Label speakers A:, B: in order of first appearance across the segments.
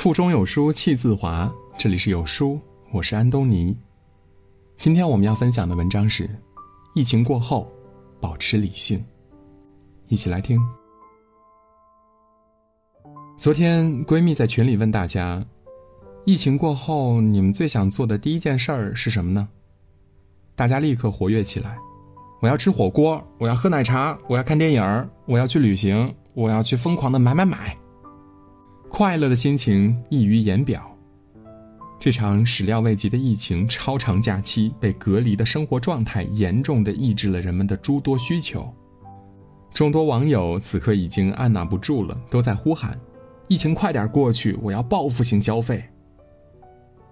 A: 腹中有书气自华，这里是有书，我是安东尼。今天我们要分享的文章是：疫情过后，保持理性。一起来听。昨天闺蜜在群里问大家：疫情过后，你们最想做的第一件事儿是什么呢？大家立刻活跃起来。我要吃火锅，我要喝奶茶，我要看电影我要去旅行，我要去疯狂的买买买。快乐的心情溢于言表。这场始料未及的疫情超长假期，被隔离的生活状态严重的抑制了人们的诸多需求。众多网友此刻已经按捺不住了，都在呼喊：“疫情快点过去，我要报复性消费。”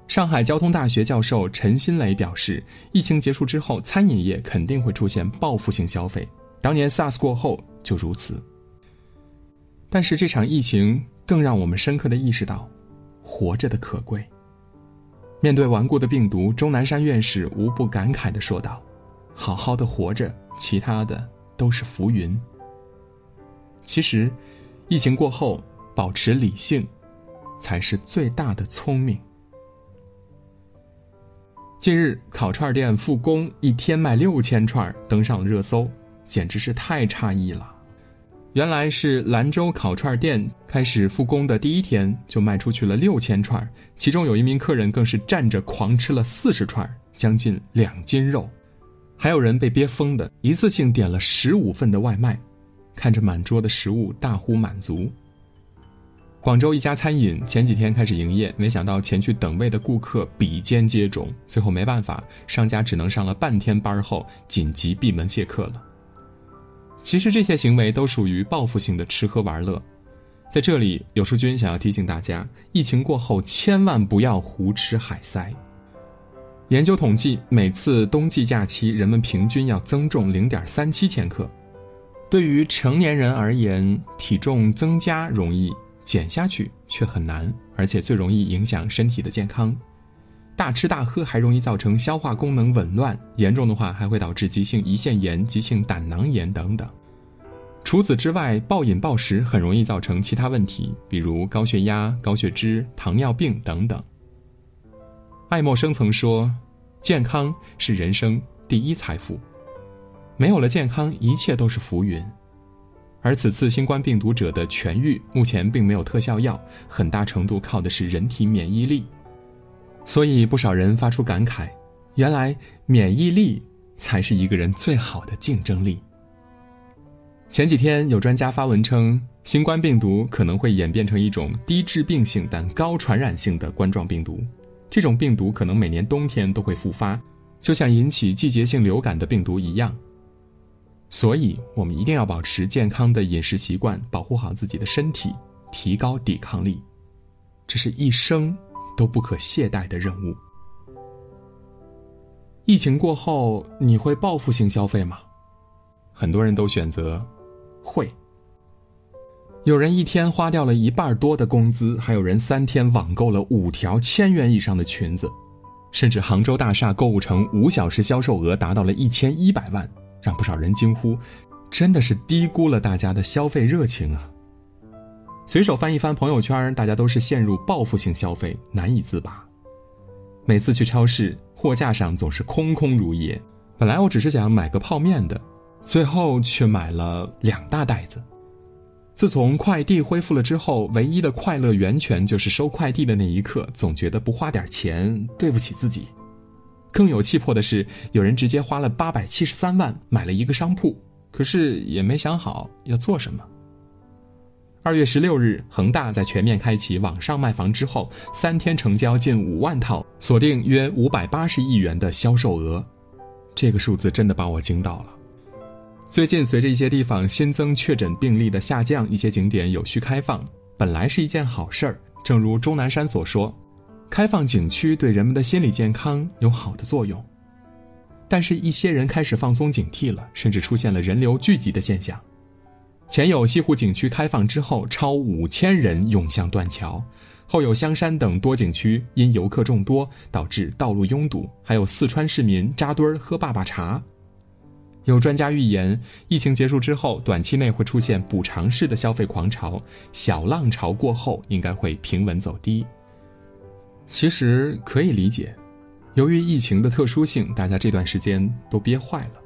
A: 上海交通大学教授陈新雷表示：“疫情结束之后，餐饮业肯定会出现报复性消费。当年 SARS 过后就如此。”但是这场疫情。更让我们深刻的意识到，活着的可贵。面对顽固的病毒，钟南山院士无不感慨的说道：“好好的活着，其他的都是浮云。”其实，疫情过后，保持理性，才是最大的聪明。近日，烤串店复工，一天卖六千串，登上热搜，简直是太诧异了。原来是兰州烤串店开始复工的第一天就卖出去了六千串，其中有一名客人更是站着狂吃了四十串，将近两斤肉，还有人被憋疯的，一次性点了十五份的外卖，看着满桌的食物大呼满足。广州一家餐饮前几天开始营业，没想到前去等位的顾客比肩接踵，最后没办法，商家只能上了半天班后紧急闭门谢客了。其实这些行为都属于报复性的吃喝玩乐，在这里，有书君想要提醒大家：疫情过后千万不要胡吃海塞。研究统计，每次冬季假期，人们平均要增重零点三七千克。对于成年人而言，体重增加容易，减下去却很难，而且最容易影响身体的健康。大吃大喝还容易造成消化功能紊乱，严重的话还会导致急性胰腺炎、急性胆囊炎等等。除此之外，暴饮暴食很容易造成其他问题，比如高血压、高血脂、糖尿病等等。爱默生曾说：“健康是人生第一财富，没有了健康，一切都是浮云。”而此次新冠病毒者的痊愈，目前并没有特效药，很大程度靠的是人体免疫力。所以，不少人发出感慨：原来免疫力才是一个人最好的竞争力。前几天，有专家发文称，新冠病毒可能会演变成一种低致病性但高传染性的冠状病毒，这种病毒可能每年冬天都会复发，就像引起季节性流感的病毒一样。所以，我们一定要保持健康的饮食习惯，保护好自己的身体，提高抵抗力，这是一生。都不可懈怠的任务。疫情过后，你会报复性消费吗？很多人都选择会。有人一天花掉了一半多的工资，还有人三天网购了五条千元以上的裙子，甚至杭州大厦购物城五小时销售额达到了一千一百万，让不少人惊呼：真的是低估了大家的消费热情啊！随手翻一翻朋友圈，大家都是陷入报复性消费，难以自拔。每次去超市，货架上总是空空如也。本来我只是想买个泡面的，最后却买了两大袋子。自从快递恢复了之后，唯一的快乐源泉就是收快递的那一刻，总觉得不花点钱对不起自己。更有气魄的是，有人直接花了八百七十三万买了一个商铺，可是也没想好要做什么。二月十六日，恒大在全面开启网上卖房之后，三天成交近五万套，锁定约五百八十亿元的销售额，这个数字真的把我惊到了。最近，随着一些地方新增确诊病例的下降，一些景点有序开放，本来是一件好事儿。正如钟南山所说，开放景区对人们的心理健康有好的作用，但是，一些人开始放松警惕了，甚至出现了人流聚集的现象。前有西湖景区开放之后，超五千人涌向断桥；后有香山等多景区因游客众多导致道路拥堵；还有四川市民扎堆儿喝坝坝茶。有专家预言，疫情结束之后，短期内会出现补偿式的消费狂潮，小浪潮过后应该会平稳走低。其实可以理解，由于疫情的特殊性，大家这段时间都憋坏了。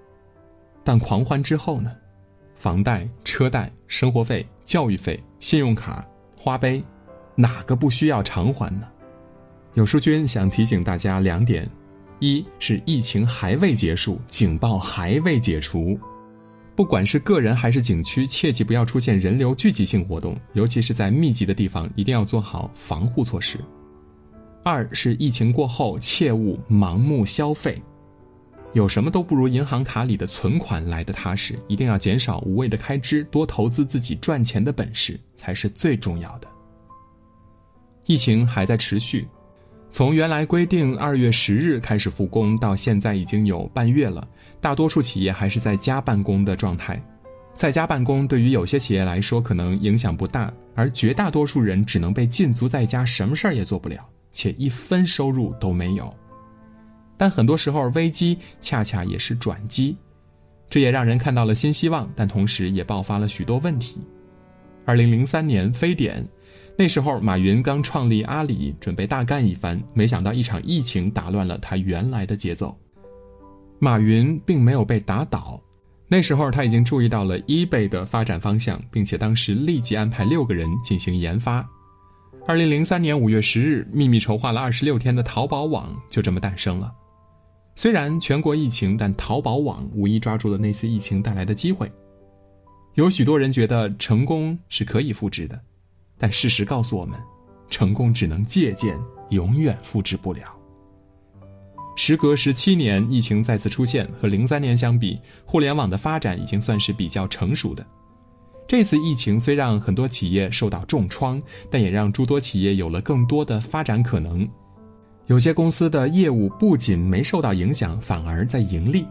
A: 但狂欢之后呢？房贷、车贷、生活费、教育费、信用卡、花呗，哪个不需要偿还呢？有书君想提醒大家两点。一是疫情还未结束，警报还未解除，不管是个人还是景区，切记不要出现人流聚集性活动，尤其是在密集的地方，一定要做好防护措施。二是疫情过后，切勿盲目消费，有什么都不如银行卡里的存款来的踏实，一定要减少无谓的开支，多投资自己赚钱的本事才是最重要的。疫情还在持续。从原来规定二月十日开始复工，到现在已经有半月了，大多数企业还是在家办公的状态。在家办公对于有些企业来说可能影响不大，而绝大多数人只能被禁足在家，什么事儿也做不了，且一分收入都没有。但很多时候，危机恰恰也是转机，这也让人看到了新希望，但同时也爆发了许多问题。二零零三年非典。那时候，马云刚创立阿里，准备大干一番，没想到一场疫情打乱了他原来的节奏。马云并没有被打倒，那时候他已经注意到了 eBay 的发展方向，并且当时立即安排六个人进行研发。二零零三年五月十日，秘密筹划了二十六天的淘宝网就这么诞生了。虽然全国疫情，但淘宝网无疑抓住了那次疫情带来的机会。有许多人觉得成功是可以复制的。但事实告诉我们，成功只能借鉴，永远复制不了。时隔十七年，疫情再次出现，和零三年相比，互联网的发展已经算是比较成熟的。这次疫情虽让很多企业受到重创，但也让诸多企业有了更多的发展可能。有些公司的业务不仅没受到影响，反而在盈利，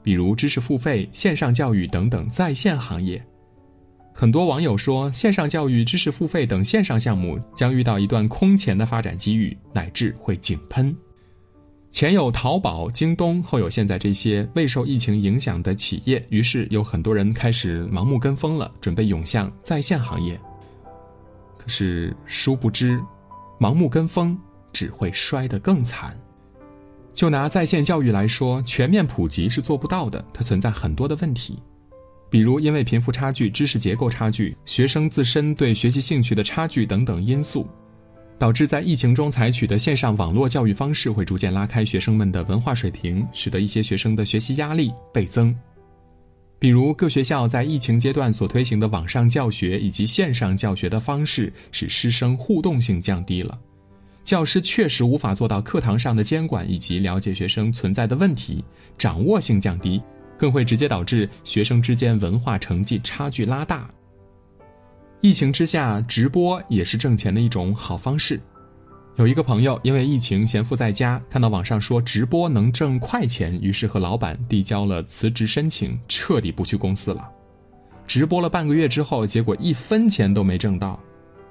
A: 比如知识付费、线上教育等等在线行业。很多网友说，线上教育、知识付费等线上项目将遇到一段空前的发展机遇，乃至会井喷。前有淘宝、京东，后有现在这些未受疫情影响的企业，于是有很多人开始盲目跟风了，准备涌向在线行业。可是殊不知，盲目跟风只会摔得更惨。就拿在线教育来说，全面普及是做不到的，它存在很多的问题。比如，因为贫富差距、知识结构差距、学生自身对学习兴趣的差距等等因素，导致在疫情中采取的线上网络教育方式会逐渐拉开学生们的文化水平，使得一些学生的学习压力倍增。比如，各学校在疫情阶段所推行的网上教学以及线上教学的方式，使师生互动性降低了，教师确实无法做到课堂上的监管以及了解学生存在的问题，掌握性降低。更会直接导致学生之间文化成绩差距拉大。疫情之下，直播也是挣钱的一种好方式。有一个朋友因为疫情闲赋在家，看到网上说直播能挣快钱，于是和老板递交了辞职申请，彻底不去公司了。直播了半个月之后，结果一分钱都没挣到，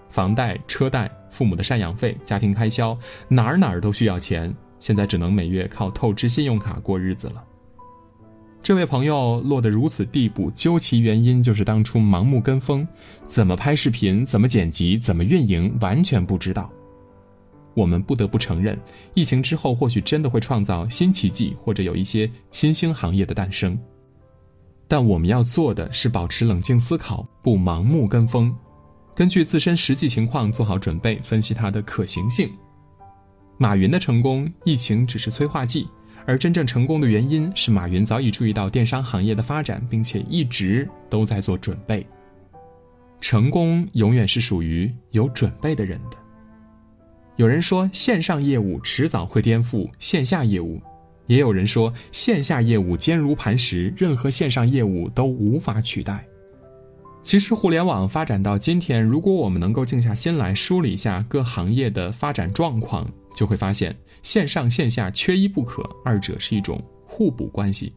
A: 房贷、车贷、父母的赡养费、家庭开销，哪儿哪儿都需要钱，现在只能每月靠透支信用卡过日子了。这位朋友落得如此地步，究其原因就是当初盲目跟风，怎么拍视频、怎么剪辑、怎么运营，完全不知道。我们不得不承认，疫情之后或许真的会创造新奇迹，或者有一些新兴行业的诞生。但我们要做的是保持冷静思考，不盲目跟风，根据自身实际情况做好准备，分析它的可行性。马云的成功，疫情只是催化剂。而真正成功的原因是，马云早已注意到电商行业的发展，并且一直都在做准备。成功永远是属于有准备的人的。有人说，线上业务迟早会颠覆线下业务；也有人说，线下业务坚如磐石，任何线上业务都无法取代。其实，互联网发展到今天，如果我们能够静下心来梳理一下各行业的发展状况，就会发现线上线下缺一不可，二者是一种互补关系。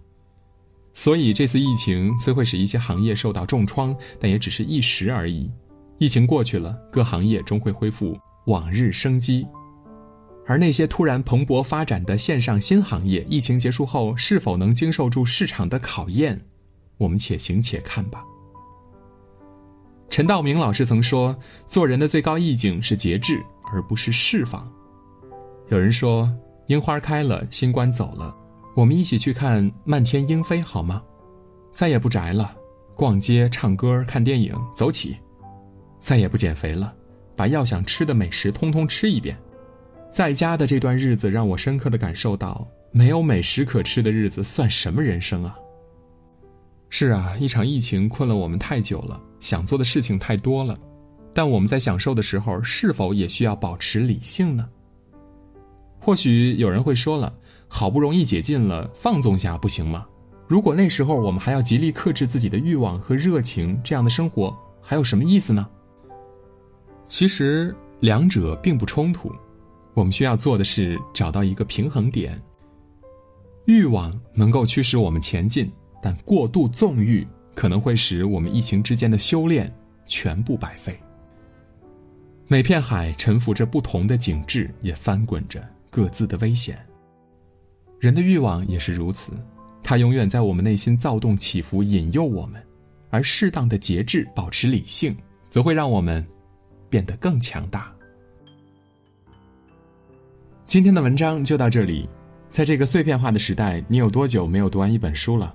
A: 所以，这次疫情虽会使一些行业受到重创，但也只是一时而已。疫情过去了，各行业终会恢复往日生机。而那些突然蓬勃发展的线上新行业，疫情结束后是否能经受住市场的考验，我们且行且看吧。陈道明老师曾说：“做人的最高意境是节制，而不是释放。”有人说：“樱花开了，新冠走了，我们一起去看漫天莺飞好吗？”再也不宅了，逛街、唱歌、看电影，走起！再也不减肥了，把要想吃的美食通通吃一遍。在家的这段日子，让我深刻的感受到，没有美食可吃的日子算什么人生啊！是啊，一场疫情困了我们太久了，想做的事情太多了，但我们在享受的时候，是否也需要保持理性呢？或许有人会说了，好不容易解禁了，放纵下不行吗？如果那时候我们还要极力克制自己的欲望和热情，这样的生活还有什么意思呢？其实两者并不冲突。我们需要做的是找到一个平衡点。欲望能够驱使我们前进，但过度纵欲可能会使我们疫情之间的修炼全部白费。每片海沉浮着不同的景致，也翻滚着各自的危险。人的欲望也是如此，它永远在我们内心躁动起伏，引诱我们；而适当的节制，保持理性，则会让我们变得更强大。今天的文章就到这里，在这个碎片化的时代，你有多久没有读完一本书了？